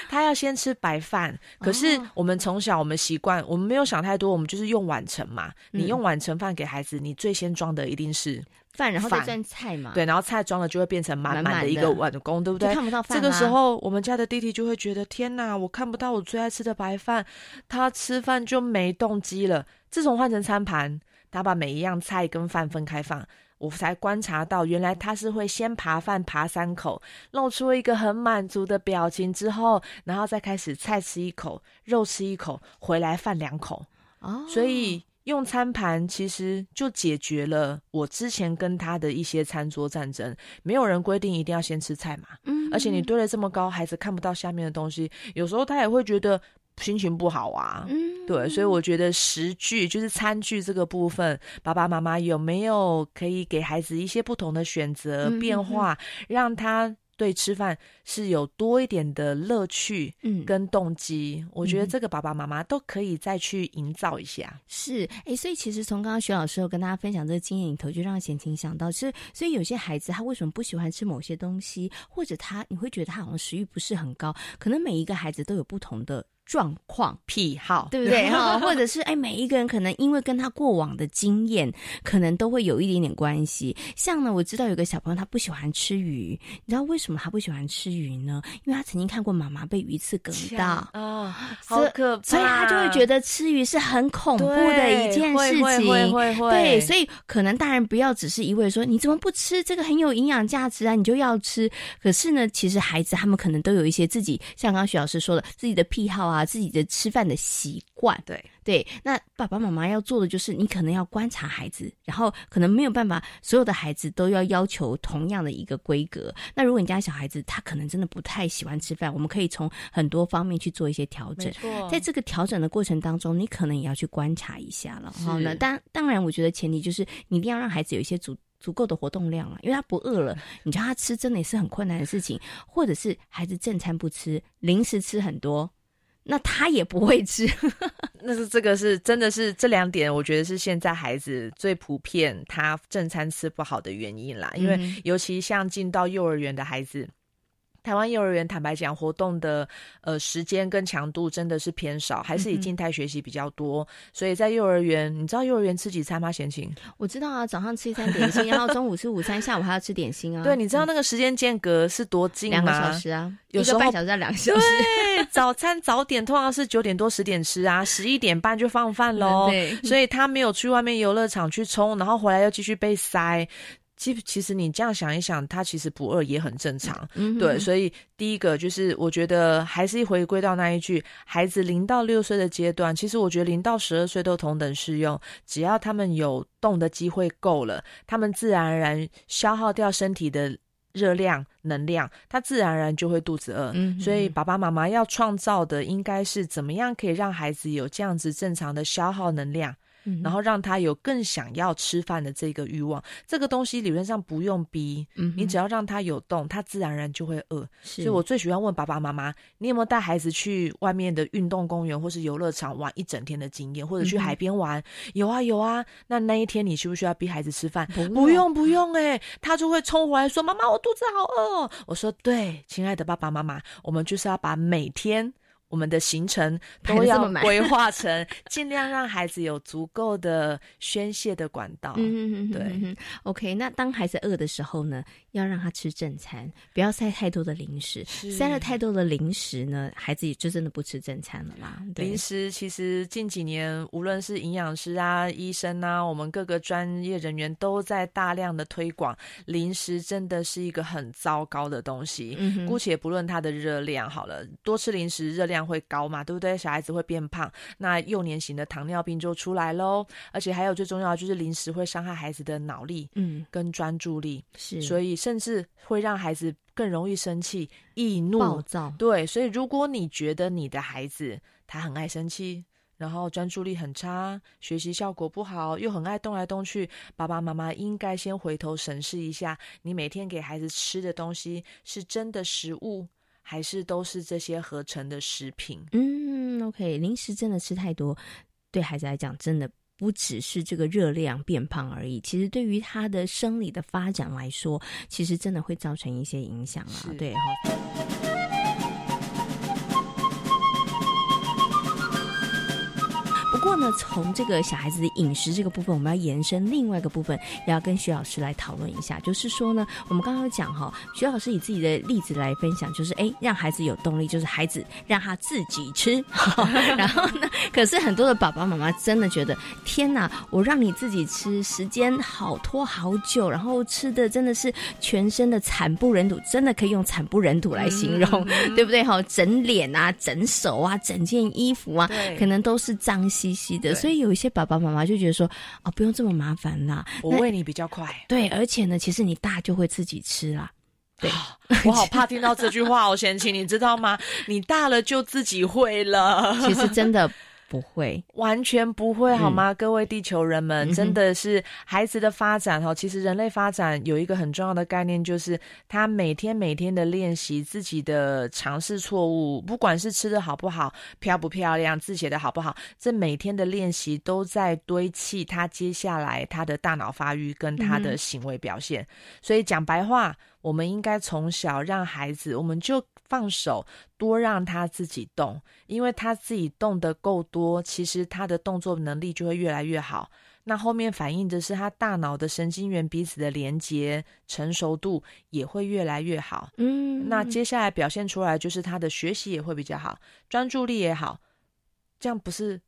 他要先吃白饭。可是我们从小我们习惯，我们没有想太多，我们就是用碗盛嘛。你用碗盛饭给孩子，你最先装的一定是。饭，然后再装菜嘛？对，然后菜装了就会变成满满的一个碗工，对不对？看不到饭。这个时候，我们家的弟弟就会觉得：天哪，我看不到我最爱吃的白饭，他吃饭就没动机了。自从换成餐盘，他把每一样菜跟饭分开放，我才观察到，原来他是会先扒饭扒三口，露出一个很满足的表情之后，然后再开始菜吃一口，肉吃一口，回来饭两口。哦，所以。用餐盘其实就解决了我之前跟他的一些餐桌战争。没有人规定一定要先吃菜嘛，嗯，而且你堆了这么高，孩子看不到下面的东西，有时候他也会觉得心情不好啊，嗯，对，所以我觉得食具就是餐具这个部分，爸爸妈妈有没有可以给孩子一些不同的选择变化，让他。对吃饭是有多一点的乐趣，嗯，跟动机，我觉得这个爸爸妈妈都可以再去营造一下。是，哎，所以其实从刚刚徐老师有跟大家分享这个经验里头，就让贤琴想到，其实，所以有些孩子他为什么不喜欢吃某些东西，或者他你会觉得他好像食欲不是很高，可能每一个孩子都有不同的。状况癖好，对不对哈？[laughs] 或者是哎，每一个人可能因为跟他过往的经验，可能都会有一点点关系。像呢，我知道有个小朋友他不喜欢吃鱼，你知道为什么他不喜欢吃鱼呢？因为他曾经看过妈妈被鱼刺割到啊，好可怕，所以他就会觉得吃鱼是很恐怖的一件事情。会会会，对，所以可能大人不要只是一味说你怎么不吃这个很有营养价值啊，你就要吃。可是呢，其实孩子他们可能都有一些自己，像刚刚徐老师说的自己的癖好啊。自己的吃饭的习惯，对对，那爸爸妈妈要做的就是，你可能要观察孩子，然后可能没有办法，所有的孩子都要要求同样的一个规格。那如果你家小孩子他可能真的不太喜欢吃饭，我们可以从很多方面去做一些调整。在这个调整的过程当中，你可能也要去观察一下了。好，那当当然，我觉得前提就是你一定要让孩子有一些足足够的活动量了，因为他不饿了，[laughs] 你叫他吃真的也是很困难的事情。或者是孩子正餐不吃，零食吃很多。那他也不会吃，[laughs] 那是这个是真的是这两点，我觉得是现在孩子最普遍他正餐吃不好的原因啦。因为尤其像进到幼儿园的孩子。台湾幼儿园坦白讲，活动的呃时间跟强度真的是偏少，还是以静态学习比较多。所以在幼儿园，你知道幼儿园吃几餐吗？贤琴？我知道啊，早上吃一餐点心，然后中午吃午餐，下午还要吃点心啊。对，你知道那个时间间隔是多近吗？两个小时啊，有时候半小时到两个小时。对，早餐早点通常是九点多十点吃啊，十一点半就放饭喽。对所以他没有去外面游乐场去冲，然后回来又继续被塞。其其实你这样想一想，他其实不饿也很正常。嗯对，所以第一个就是我觉得还是回归到那一句，孩子零到六岁的阶段，其实我觉得零到十二岁都同等适用，只要他们有动的机会够了，他们自然而然消耗掉身体的。热量、能量，他自然而然就会肚子饿。嗯所以爸爸妈妈要创造的应该是怎么样可以让孩子有这样子正常的消耗能量。嗯然后让他有更想要吃饭的这个欲望，这个东西理论上不用逼，嗯你只要让他有动，他自然而然就会饿。所以我最喜欢问爸爸妈妈，你有没有带孩子去外面的运动公园或是游乐场玩一整天的经验，或者去海边玩？有啊有啊。那那一天你需不需要逼孩子吃饭？不不用不用哎、他就会冲回来说：“妈妈，我肚子好饿哦。”我说：“对，亲爱的爸爸妈妈，我们就是要把每天。”我们的行程都要规划成，[laughs] 尽量让孩子有足够的宣泄的管道。对，OK。那当孩子饿的时候呢，要让他吃正餐，不要塞太多的零食。塞了太多的零食呢，孩子也就真的不吃正餐了啦。对零食其实近几年，无论是营养师啊、医生啊，我们各个专业人员都在大量的推广零食，真的是一个很糟糕的东西。嗯姑且不论它的热量好了，多吃零食热量会高嘛，对不对？小孩子会变胖，那幼年型的糖尿病就出来喽。而且还有最重要的就是零食会伤害孩子的脑力，嗯，跟专注力，是所以甚至会让孩子更容易生气、易怒、暴躁对，所以如果你觉得你的孩子他很爱生气，然后专注力很差，学习效果不好，又很爱动来动去，爸爸妈妈应该先回头审视一下，你每天给孩子吃的东西是真的食物，还是都是这些合成的食品？嗯，OK，零食真的吃太多，对孩子来讲，真的不只是这个热量变胖而已。其实对于他的生理的发展来说，其实真的会造成一些影响啊。对哈。过呢，从这个小孩子的饮食这个部分，我们要延伸另外一个部分，也要跟徐老师来讨论一下。就是说呢，我们刚刚讲哈，徐老师以自己的例子来分享，就是哎，让孩子有动力，就是孩子让他自己吃。然后呢，可是很多的爸爸妈妈真的觉得，天哪，我让你自己吃，时间好拖好久，然后吃的真的是全身的惨不忍睹，真的可以用惨不忍睹来形容，对不对？哈，整脸啊，整手啊，整件衣服啊，可能都是脏兮兮的。所以有一些爸爸妈妈就觉得说，啊，不用这么麻烦啦，我喂你比较快。对，而且呢，其实你大就会自己吃啦。对，我好怕听到这句话哦，贤妻，你知道吗？你大了就自己会了。[laughs] 其实真的不会，完全不会好吗？各位地球人们，嗯真的是孩子的发展哈。其实人类发展有一个很重要的概念，就是他每天每天的练习自己的尝试错误，不管是吃的好不好、漂不漂亮、字写的好不好，这每天的练习都在堆砌他接下来他的大脑发育跟他的行为表现。所以讲白话，我们应该从小让孩子，我们就放手，多让他自己动，因为他自己动得够多，其实他的动作能力就会越来越好。那后面反映的是他大脑的神经元彼此的连接成熟度也会越来越好。嗯，那接下来表现出来就是他的学习也会比较好，专注力也好，这样不是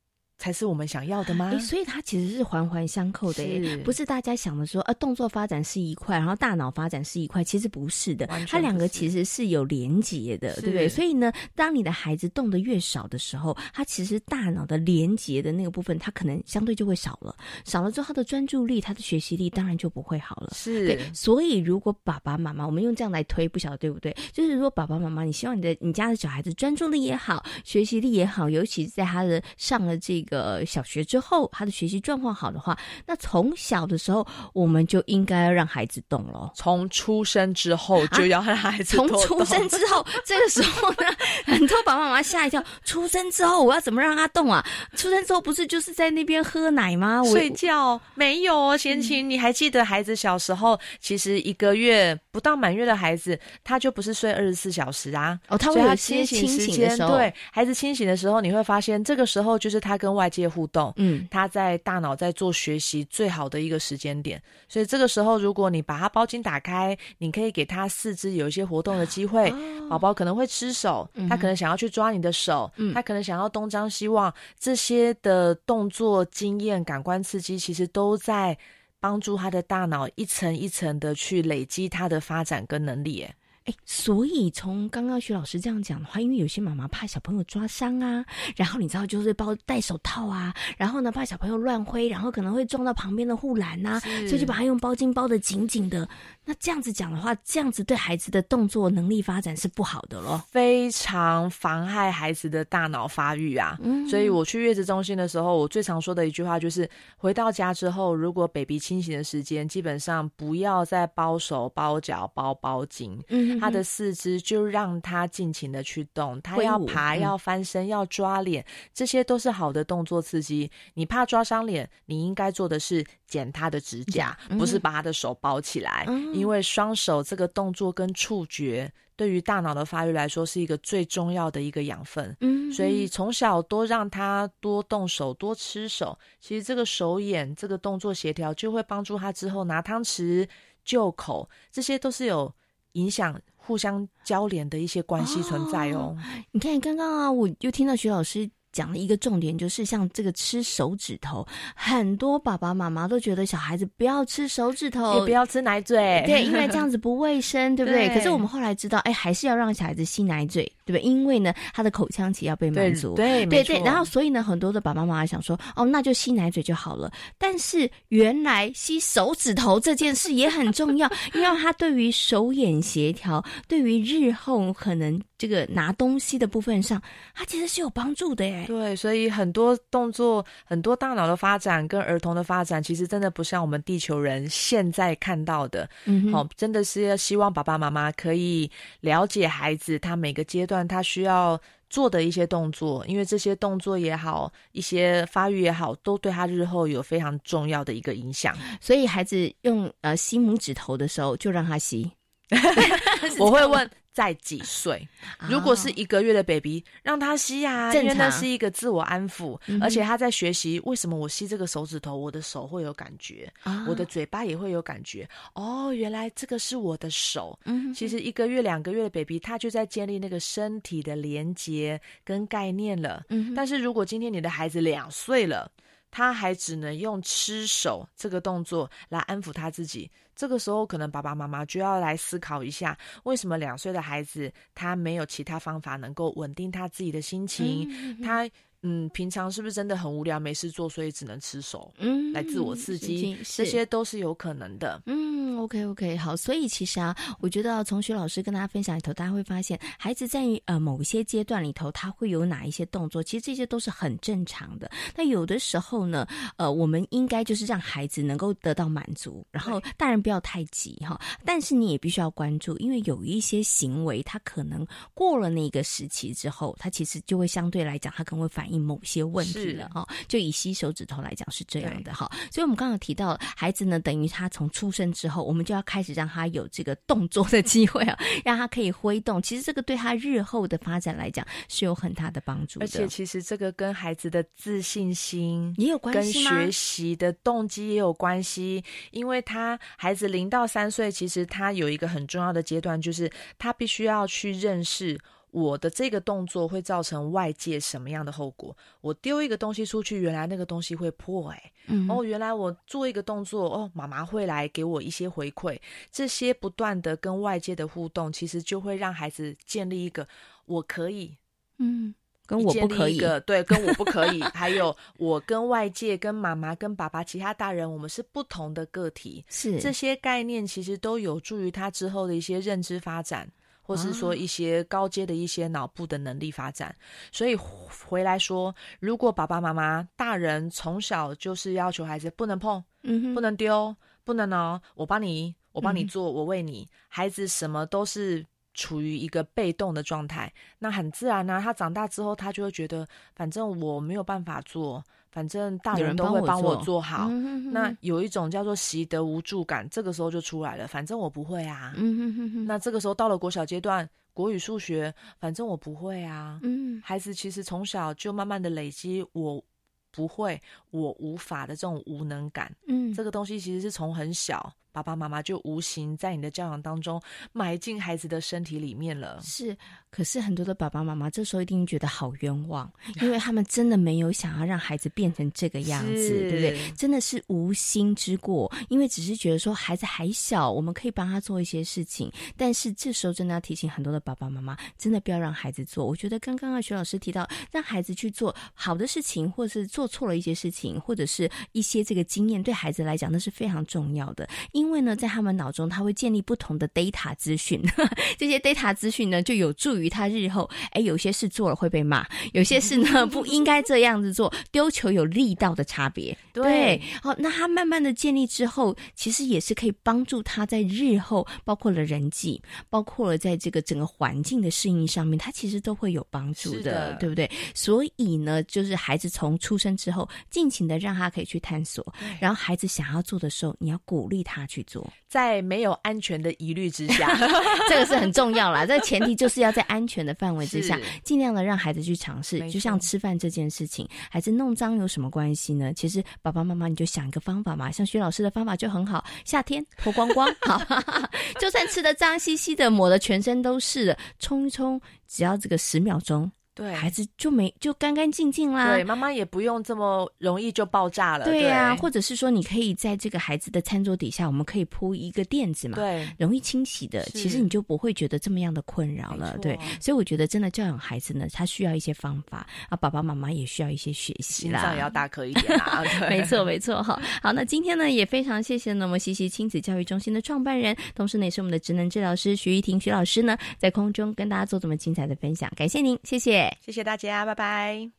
才是我们想要的吗诶，？所以它其实是环环相扣的耶，不是大家想的说，呃，动作发展是一块，然后大脑发展是一块，其实不是的完，全它两个其实是有连结的，对不对？所以呢，当你的孩子动的越少的时候，他其实大脑的连结的那个部分，他可能相对就会少了，少了之后，他的专注力、他的学习力当然就不会好了。是对，所以如果爸爸妈妈，我们用这样来推，不晓得对不对？就是说，爸爸妈妈，你希望你的你家的小孩子专注力也好，学习力也好，尤其是在他的上了这个小学之后，他的学习状况好的话，那从小的时候我们就应该要让孩子动了。从出生之后就要让孩子从出生之后，这个时候呢，很多爸爸妈妈吓一跳。出生之后我要怎么让他动啊？出生之后不是就是在那边喝奶吗？我睡觉没有哦，贤琴，你还记得孩子小时候其实一个月不到满月的孩子，他就不是睡二十四小时啊。哦，他会有清醒的时间。对，孩子清醒的时候，你会发现这个时候就是他跟外界互动，嗯，他在大脑在做学习最好的一个时间点。所以这个时候，如果你把他包巾打开，你可以给他四肢有一些活动的机会。宝宝可能会吃手，他可能想要去抓你的手，他可能想要东张西望，这些的动作经验、感官刺激，其实都在。帮助他的大脑一层一层的去累积他的发展跟能力，哎，所以从刚刚徐老师这样讲的话，因为有些妈妈怕小朋友抓伤啊，然后你知道就是包戴手套啊，然后呢怕小朋友乱挥，然后可能会撞到旁边的护栏呐，所以就把它用包巾包的紧紧的。那这样子讲的话，这样子对孩子的动作能力发展是不好的咯，非常妨害孩子的大脑发育啊。嗯，所以我去月子中心的时候，我最常说的一句话就是：回到家之后，如果 baby 清醒的时间，基本上不要再包手、包脚、包包巾。嗯。他的四肢就让他尽情的去动，他要爬，要翻身，要抓脸，这些都是好的动作刺激。你怕抓伤脸，你应该做的是剪他的指甲，不是把他的手包起来，因为双手这个动作跟触觉对于大脑的发育来说是一个最重要的一个养分。嗯，所以从小多让他多动手，多吃手，其实这个手眼这个动作协调就会帮助他之后拿汤匙就口，这些都是有。影响互相交联的一些关系存在哦。你看，刚刚啊，我又听到徐老师。讲了一个重点，就是像这个吃手指头，很多爸爸妈妈都觉得小孩子不要吃手指头，也不要吃奶嘴，对，因为这样子不卫生，对不对？可是我们后来知道，哎，还是要让小孩子吸奶嘴，对不对？因为呢，他的口腔期要被满足，对，对对。然后，所以呢，很多的爸爸妈妈想说，哦，那就吸奶嘴就好了。但是，原来吸手指头这件事也很重要，[laughs] 因为它对于手眼协调，对于日后可能这个拿东西的部分上，它其实是有帮助的耶。对，所以很多动作、很多大脑的发展跟儿童的发展，其实真的不像我们地球人现在看到的。嗯，好，真的是要希望爸爸妈妈可以了解孩子他每个阶段他需要做的一些动作，因为这些动作也好，一些发育也好，都对他日后有非常重要的一个影响。所以孩子用呃吸拇指头的时候，就让他吸。[laughs] [laughs] [laughs] 我会问。在几岁？如果是一个月的 baby，让他吸啊，因为那是一个自我安抚，而且他在学习为什么我吸这个手指头，我的手会有感觉，我的嘴巴也会有感觉。哦，原来这个是我的手。嗯，其实一个月、两个月的 baby，他就在建立那个身体的连接跟概念了。嗯，但是如果今天你的孩子两岁了，他还只能用吃手这个动作来安抚他自己。这个时候，可能爸爸妈妈就要来思考一下，为什么两岁的孩子他没有其他方法能够稳定他自己的心情？他。嗯，平常是不是真的很无聊，没事做，所以只能吃手，嗯，来自我刺激，这些都是有可能的。嗯，OK OK，好，所以其实啊，我觉得从徐老师跟大家分享里头，大家会发现，孩子在呃某一些阶段里头，他会有哪一些动作，其实这些都是很正常的。那有的时候呢，呃，我们应该就是让孩子能够得到满足，然后大人不要太急哈，但是你也必须要关注，因为有一些行为，他可能过了那个时期之后，他其实就会相对来讲，他可能会反。某些问题了哈，就以吸手指头来讲是这样的哈，所以我们刚刚提到孩子呢，等于他从出生之后，我们就要开始让他有这个动作的机会啊，[laughs] 让他可以挥动。其实这个对他日后的发展来讲是有很大的帮助的。而且其实这个跟孩子的自信心也有关系跟学习的动机也有关系。因为他孩子零到三岁，其实他有一个很重要的阶段，就是他必须要去认识。我的这个动作会造成外界什么样的后果？我丢一个东西出去，原来那个东西会破，哎，哦，原来我做一个动作，哦，妈妈会来给我一些回馈，这些不断的跟外界的互动，其实就会让孩子建立一个我可以，嗯，跟我不可以，对，跟我不可以，还有我跟外界、跟妈妈、跟爸爸、其他大人，我们是不同的个体，是这些概念其实都有助于他之后的一些认知发展。或是说一些高阶的一些脑部的能力发展，所以回来说，如果爸爸妈妈大人从小就是要求孩子不能碰，嗯，不能丢，不能哦，我帮你，我帮你做，我喂你，孩子什么都是处于一个被动的状态，那很自然呢、他长大之后，他就会觉得，反正我没有办法做，反正大人都会帮我做好。那有一种叫做习得无助感，这个时候就出来了。反正我不会啊。嗯哼哼哼那这个时候到了国小阶段，国语、数学，反正我不会啊。嗯，孩子其实从小就慢慢的累积我不会、我无法的这种无能感。嗯这个东西其实是从很小，爸爸妈妈就无形在你的教养当中埋进孩子的身体里面了。是，可是很多的爸爸妈妈这时候一定觉得好冤枉，因为他们真的没有想要让孩子变成这个样子，对不对？真的是无心之过，因为只是觉得说孩子还小，我们可以帮他做一些事情，但是这时候真的要提醒很多的爸爸妈妈，真的不要让孩子做。我觉得刚刚啊，徐老师提到，让孩子去做好的事情，或是做错了一些事情，或者是一些这个经验，对孩子来讲那是非常重要的，因为呢，在他们脑中他会建立不同的 data 资讯，[laughs] 这些 data 资讯呢，就有助于他日后，哎，有些事做了会被骂，有些事呢 [laughs] 不应该这样子做，丢球有力道的差别。对好，那他慢慢的建立之后，其实也是可以帮助他在日后，包括了人际，包括了在这个整个环境的适应上面，他其实都会有帮助是的对不对？所以呢，就是孩子从出生之后，尽情的让他可以去探索，然后孩子想要做的时候，你要鼓励他去做。在没有安全的疑虑之下，[laughs] 这个是很重要啦。这个前提就是要在安全的范围之下，尽量的让孩子去尝试就像吃饭这件事情，孩子弄脏有什么关系呢？其实爸爸妈妈你就想一个方法嘛，像薛老师的方法就很好，夏天脱光光，[laughs] 好，[laughs] 就算吃的脏兮兮的，抹的全身都是的，冲一冲，只要这个十秒钟。对孩子就没就干干净净啦。对妈妈也不用这么容易就爆炸了。对呀、对或者是说，你可以在这个孩子的餐桌底下，我们可以铺一个垫子嘛，对容易清洗的，其实你就不会觉得这么样的困扰了。对，所以我觉得真的教养孩子呢，他需要一些方法啊，爸爸妈妈也需要一些学习啦。心脏也要大颗一点啊。[laughs] 对没错，没错，哈好。那今天呢，也非常谢谢呢我们西西亲子教育中心的创办人，同时呢也是我们的职能治疗师徐玉婷徐老师呢，在空中跟大家做这么精彩的分享，感谢您，谢谢。谢谢大家，拜拜。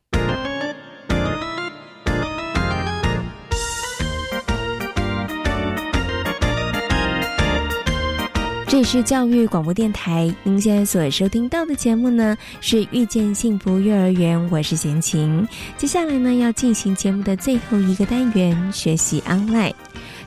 这里是教育广播电台，您现在所收听到的节目呢是遇见幸福幼儿园，我是贤琴。接下来呢要进行节目的最后一个单元——学习 online。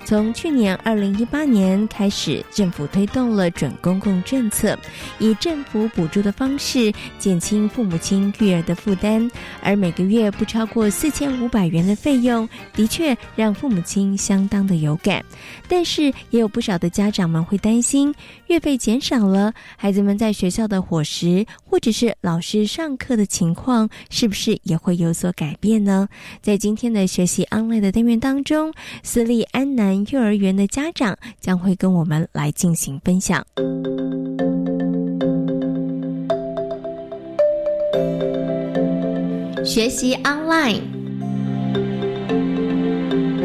从去年二零一八年开始，政府推动了准公共政策，以政府补助的方式减轻父母亲育儿的负担，而每个月不超过四千五百元的费用，的确让父母亲相当的有感。但是也有不少的家长们会担心，月费减少了，孩子们在学校的伙食或者是老师上课的情况，是不是也会有所改变呢？在今天的学习 online 的单元当中，私立安南幼儿园的家长将会跟我们来进行分享。学习 online。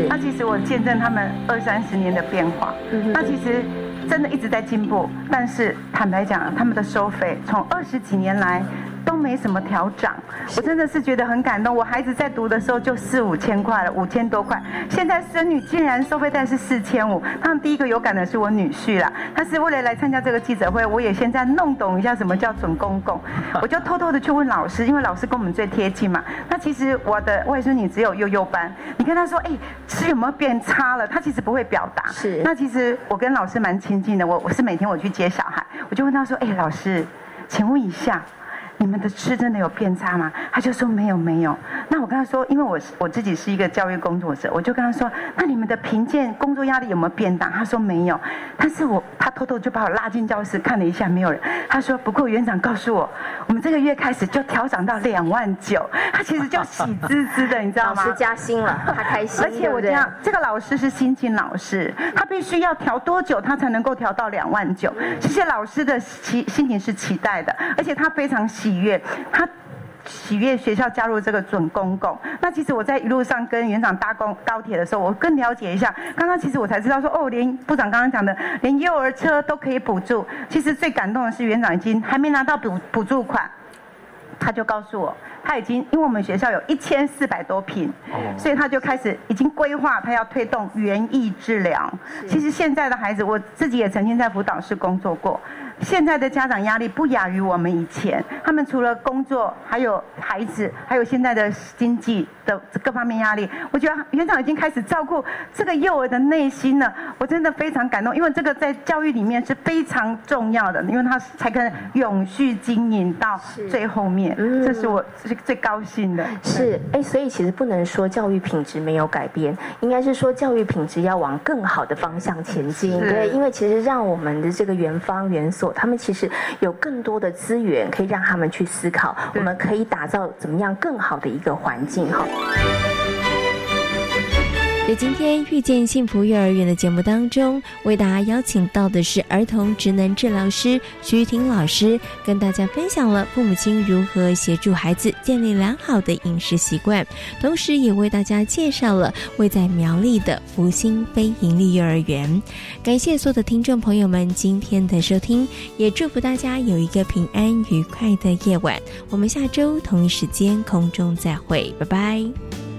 那其实我见证他们二三十年的变化，那其实真的一直在进步。但是坦白讲，他们的收费从二十几年来都没什么调涨，我真的是觉得很感动。我孩子在读的时候就四五千块了，五千多块，现在孙女竟然收费单是四千五。他们第一个有感的是我女婿啦，他是为了来参加这个记者会，我也现在弄懂一下什么叫准公公，[laughs] 我就偷偷的去问老师，因为老师跟我们最贴近嘛。那其实我的外孙女只有幼幼班，你跟她说，哎、吃有没有变差了？她其实不会表达。是。那其实我跟老师蛮亲近的，我我是每天我去接小孩，我就问他说，哎、老师，请问一下。你们的吃真的有变差吗？他就说没有没有。那我跟他说，因为我是我自己是一个教育工作者，我就跟他说，那你们的评鉴工作压力有没有变大？他说没有。但是我他偷偷就把我拉进教室看了一下，没有人。他说不过园长告诉我，我们这个月开始就调涨到两万九。他其实就喜滋滋的，你知道吗？老师加薪了，他开心。而且我这样，这个老师是新进老师，他必须要调多久，他才能够调到两万九？其实老师的期心情是期待的，而且他非常喜喜悦，他。喜悦学校加入这个准公共，那其实我在一路上跟园长搭公高铁的时候，我更了解一下。刚刚其实我才知道说，哦，连部长刚刚讲的，连幼儿车都可以补助。其实最感动的是园长已经还没拿到补补助款。他就告诉我，他已经因为我们学校有一千四百多平，所以他就开始已经规划他要推动园艺治疗。其实现在的孩子，我自己也曾经在辅导室工作过。现在的家长压力不亚于我们以前，他们除了工作，还有孩子，还有现在的经济的各方面压力。我觉得园长已经开始照顾这个幼儿的内心了，我真的非常感动，因为这个在教育里面是非常重要的，因为他才可能永续经营到最后面，这是我最最高兴的。是，哎，所以其实不能说教育品质没有改变，应该是说教育品质要往更好的方向前进。对，因为其实让我们的这个园方园所。他们其实有更多的资源，可以让他们去思考，我们可以打造怎么样更好的一个环境哈。在今天遇见幸福幼儿园的节目当中，为大家邀请到的是儿童职能治疗师徐玉婷老师，跟大家分享了父母亲如何协助孩子建立良好的饮食习惯，同时也为大家介绍了位在苗栗的福星非营利幼儿园。感谢所有的听众朋友们今天的收听，也祝福大家有一个平安愉快的夜晚。我们下周同一时间空中再会，拜拜。